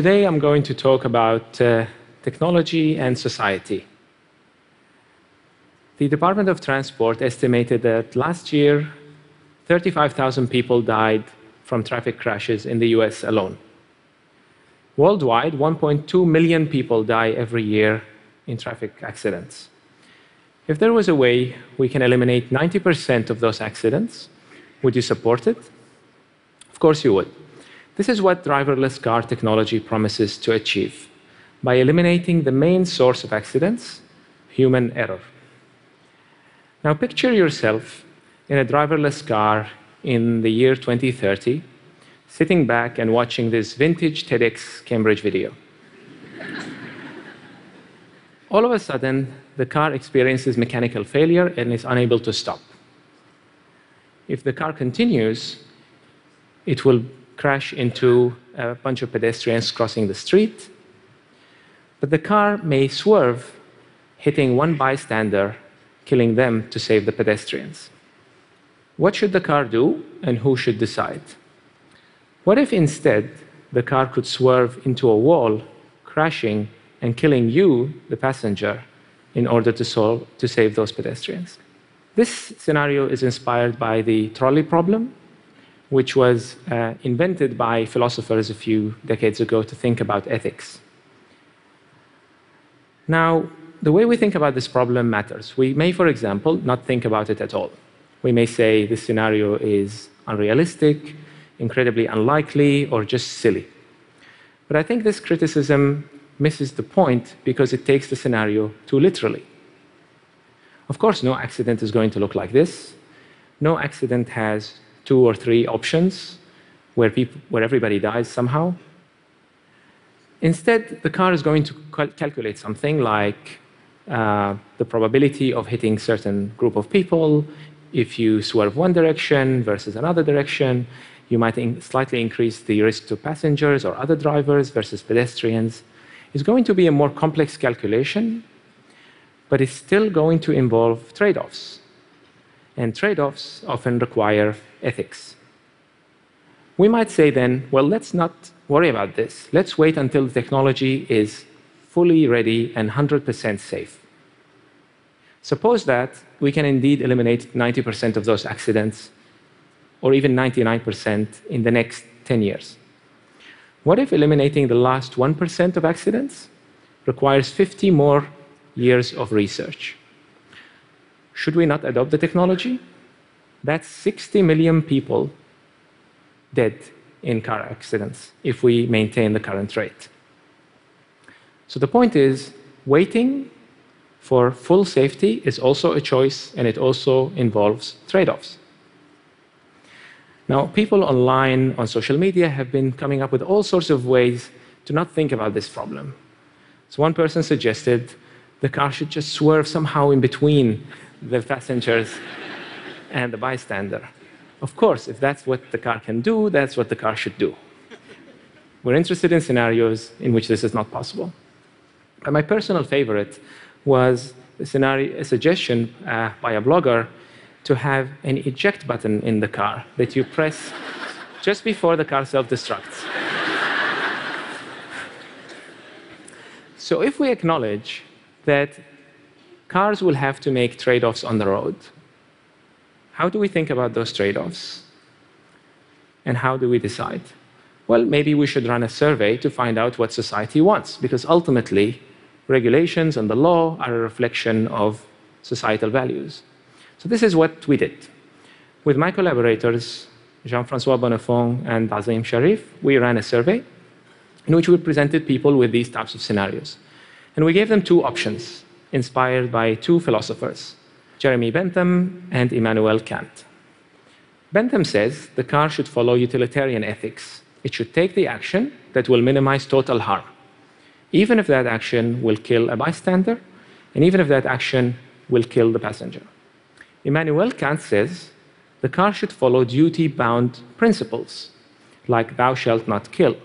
today I'm going to talk about uh, technology and society. The Department of Transport estimated that last year, 35,000 people died from traffic crashes in the US alone. Worldwide, 1.2 million people die every year in traffic accidents. If there was a way we can eliminate 90% of those accidents, would you support it? Of course you would. This is what driverless car technology promises to achieve by eliminating the main source of accidents, human error. Now, picture yourself in a driverless car in the year 2030, sitting back and watching this vintage TEDx Cambridge video. All of a sudden, the car experiences mechanical failure and is unable to stop. If the car continues, it will crash into a bunch of pedestrians crossing the street. But the car may swerve, hitting one bystander, killing them to save the pedestrians. What should the car do, and who should decide? What if instead the car could swerve into a wall, crashing and killing you, the passenger, in order to, solve, to save those pedestrians? This scenario is inspired by the trolley problem, which was uh, invented by philosophers a few decades ago to think about ethics. Now, the way we think about this problem matters. We may, for example, not think about it at all. We may say this scenario is unrealistic, incredibly unlikely, or just silly. But I think this criticism misses the point because it takes the scenario too literally. Of course, no accident is going to look like this. No accident has two or three options where, people, where everybody dies somehow. Instead, the car is going to cal calculate something like uh, the probability of hitting certain group of people. If you swerve one direction versus another direction, you might in slightly increase the risk to passengers or other drivers versus pedestrians. It's going to be a more complex calculation, but it's still going to involve trade offs. And trade offs often require ethics. We might say then, well, let's not worry about this. Let's wait until the technology is fully ready and 100% safe. Suppose that we can indeed eliminate 90% of those accidents, or even 99% in the next 10 years. What if eliminating the last 1% of accidents requires 50 more years of research? Should we not adopt the technology? That's 60 million people dead in car accidents if we maintain the current rate. So the point is, waiting for full safety is also a choice, and it also involves trade offs. Now, people online, on social media, have been coming up with all sorts of ways to not think about this problem. So, one person suggested the car should just swerve somehow in between the passengers and the bystander. Of course, if that's what the car can do, that's what the car should do. We're interested in scenarios in which this is not possible. But my personal favorite was a, scenario, a suggestion uh, by a blogger to have an eject button in the car that you press just before the car self destructs. so, if we acknowledge that cars will have to make trade offs on the road, how do we think about those trade offs? And how do we decide? Well, maybe we should run a survey to find out what society wants, because ultimately, regulations and the law are a reflection of societal values. So, this is what we did. With my collaborators, Jean Francois Bonnefon and Azim Shariff, we ran a survey in which we presented people with these types of scenarios. And we gave them two options inspired by two philosophers Jeremy Bentham and Immanuel Kant. Bentham says the car should follow utilitarian ethics. It should take the action that will minimize total harm, even if that action will kill a bystander, and even if that action will kill the passenger. Immanuel Kant says the car should follow duty bound principles, like thou shalt not kill.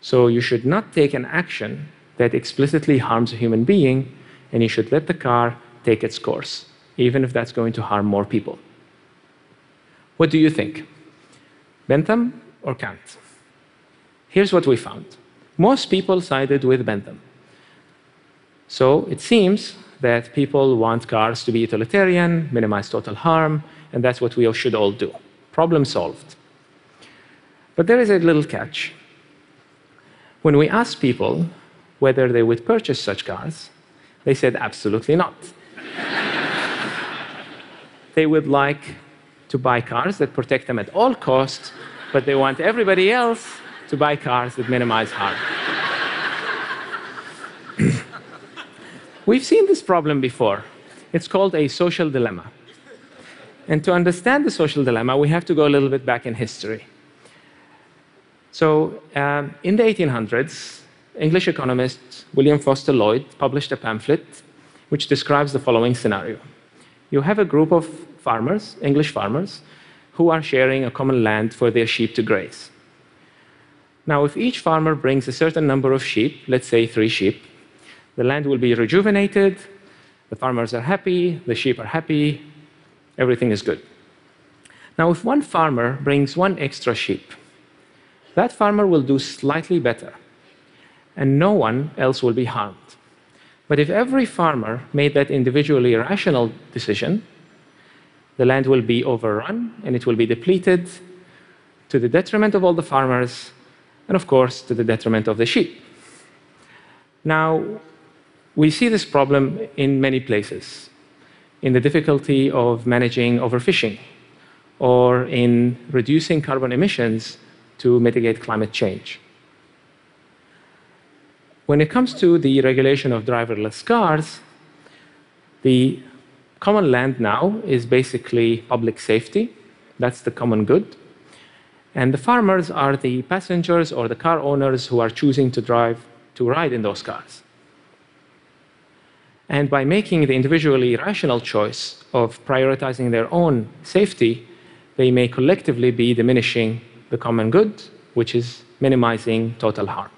So you should not take an action that explicitly harms a human being, and you should let the car take its course even if that's going to harm more people. What do you think? Bentham or Kant? Here's what we found most people sided with Bentham. So it seems that people want cars to be utilitarian, minimize total harm, and that's what we should all do. Problem solved. But there is a little catch. When we asked people whether they would purchase such cars, they said absolutely not. they would like to buy cars that protect them at all costs, but they want everybody else to buy cars that minimize harm. We've seen this problem before. It's called a social dilemma. And to understand the social dilemma, we have to go a little bit back in history. So, um, in the 1800s, English economist William Forster Lloyd published a pamphlet which describes the following scenario. You have a group of farmers, English farmers, who are sharing a common land for their sheep to graze. Now, if each farmer brings a certain number of sheep, let's say three sheep, the land will be rejuvenated, the farmers are happy, the sheep are happy, everything is good. Now, if one farmer brings one extra sheep, that farmer will do slightly better, and no one else will be harmed. But if every farmer made that individually rational decision, the land will be overrun and it will be depleted to the detriment of all the farmers and, of course, to the detriment of the sheep. Now, we see this problem in many places in the difficulty of managing overfishing or in reducing carbon emissions to mitigate climate change. When it comes to the regulation of driverless cars, the common land now is basically public safety. That's the common good. And the farmers are the passengers or the car owners who are choosing to drive, to ride in those cars. And by making the individually rational choice of prioritizing their own safety, they may collectively be diminishing the common good, which is minimizing total harm.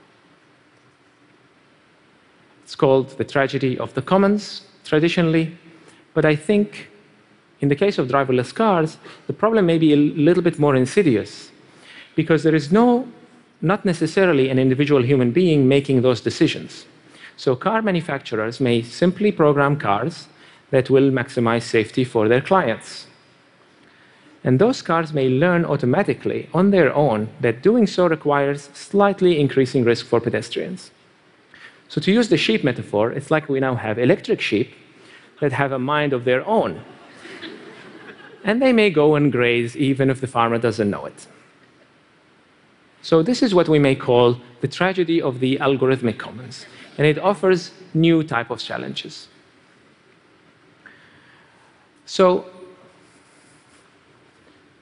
It's called the tragedy of the commons traditionally, but I think in the case of driverless cars, the problem may be a little bit more insidious because there is no, not necessarily an individual human being making those decisions. So car manufacturers may simply program cars that will maximize safety for their clients. And those cars may learn automatically on their own that doing so requires slightly increasing risk for pedestrians. So, to use the sheep metaphor, it's like we now have electric sheep that have a mind of their own. and they may go and graze even if the farmer doesn't know it. So, this is what we may call the tragedy of the algorithmic commons and it offers new type of challenges. So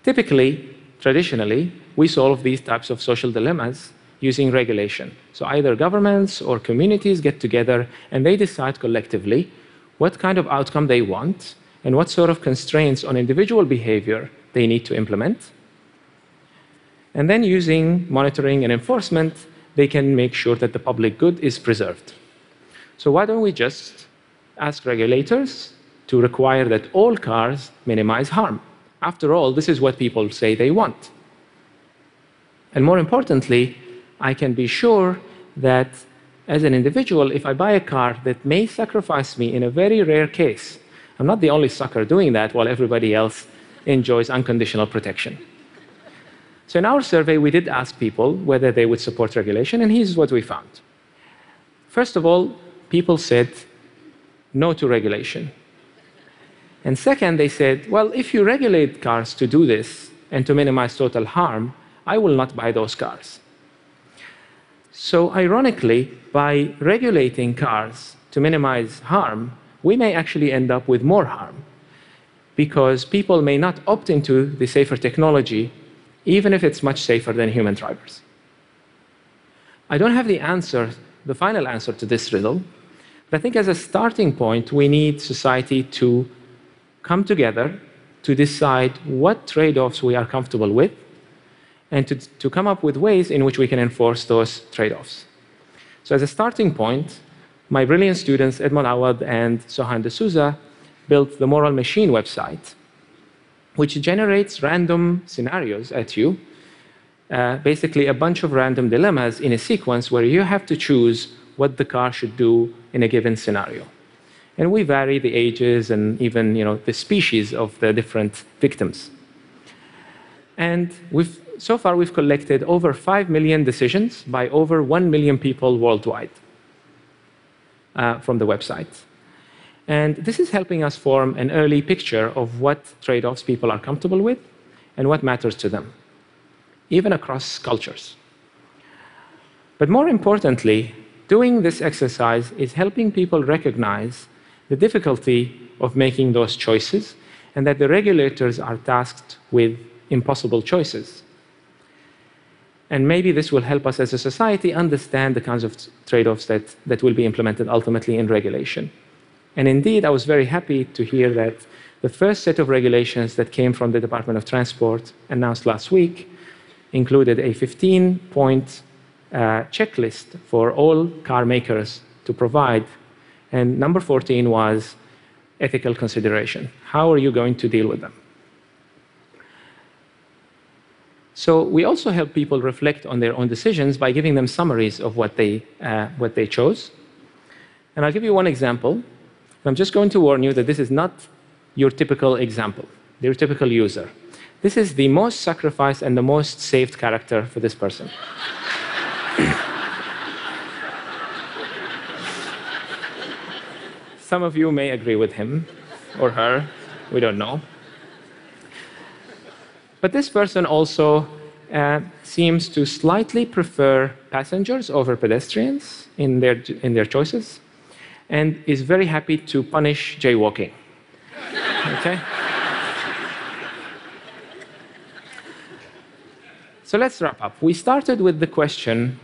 typically, traditionally, we solve these types of social dilemmas using regulation. So either governments or communities get together and they decide collectively what kind of outcome they want and what sort of constraints on individual behavior they need to implement. And then using monitoring and enforcement, they can make sure that the public good is preserved. So why don't we just ask regulators to require that all cars minimize harm? After all, this is what people say they want. And more importantly, I can be sure that as an individual, if I buy a car that may sacrifice me in a very rare case, I'm not the only sucker doing that while everybody else enjoys unconditional protection. So in our survey, we did ask people whether they would support regulation, and here's what we found. First of all, people said no to regulation. And second, they said, well, if you regulate cars to do this and to minimize total harm, I will not buy those cars. So, ironically, by regulating cars to minimize harm, we may actually end up with more harm because people may not opt into the safer technology even if it's much safer than human drivers. I don't have the answer, the final answer to this riddle, but I think as a starting point, we need society to come together to decide what trade offs we are comfortable with and to, to come up with ways in which we can enforce those trade offs. So, as a starting point, my brilliant students, Edmond Awad and Sohan D'Souza, built the Moral Machine website which generates random scenarios at you uh, basically a bunch of random dilemmas in a sequence where you have to choose what the car should do in a given scenario. And we vary the ages and even you know, the species of the different victims. And we've, so far, we've collected over 5 million decisions by over 1 million people worldwide uh, from the website. And this is helping us form an early picture of what trade offs people are comfortable with and what matters to them, even across cultures. But more importantly, doing this exercise is helping people recognize the difficulty of making those choices and that the regulators are tasked with impossible choices. And maybe this will help us as a society understand the kinds of trade offs that, that will be implemented ultimately in regulation. And indeed, I was very happy to hear that the first set of regulations that came from the Department of Transport announced last week included a 15 point uh, checklist for all car makers to provide. And number 14 was ethical consideration. How are you going to deal with them? So we also help people reflect on their own decisions by giving them summaries of what they, uh, what they chose. And I'll give you one example. I'm just going to warn you that this is not your typical example, your typical user. This is the most sacrificed and the most saved character for this person. Some of you may agree with him or her, we don't know. But this person also uh, seems to slightly prefer passengers over pedestrians in their, in their choices and is very happy to punish jaywalking. okay? So let's wrap up. We started with the question,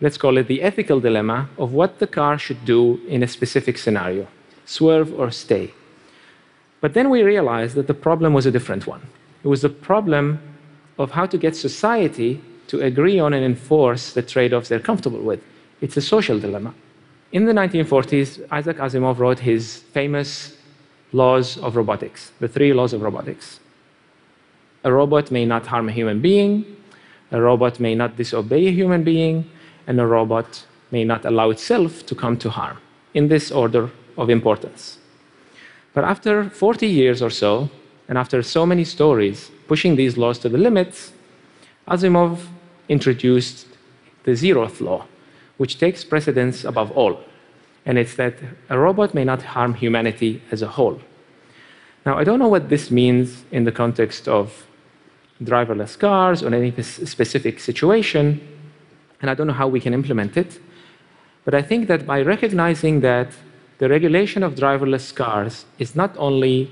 let's call it the ethical dilemma of what the car should do in a specific scenario swerve or stay. But then we realized that the problem was a different one. It was the problem of how to get society to agree on and enforce the trade offs they're comfortable with. It's a social dilemma. In the 1940s, Isaac Asimov wrote his famous laws of robotics, the three laws of robotics. A robot may not harm a human being, a robot may not disobey a human being, and a robot may not allow itself to come to harm, in this order of importance. But after 40 years or so, and after so many stories pushing these laws to the limits, Asimov introduced the zeroth law, which takes precedence above all. And it's that a robot may not harm humanity as a whole. Now, I don't know what this means in the context of driverless cars or any specific situation, and I don't know how we can implement it. But I think that by recognizing that the regulation of driverless cars is not only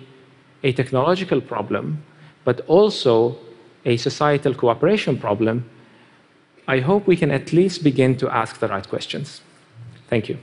a technological problem, but also a societal cooperation problem, I hope we can at least begin to ask the right questions. Thank you.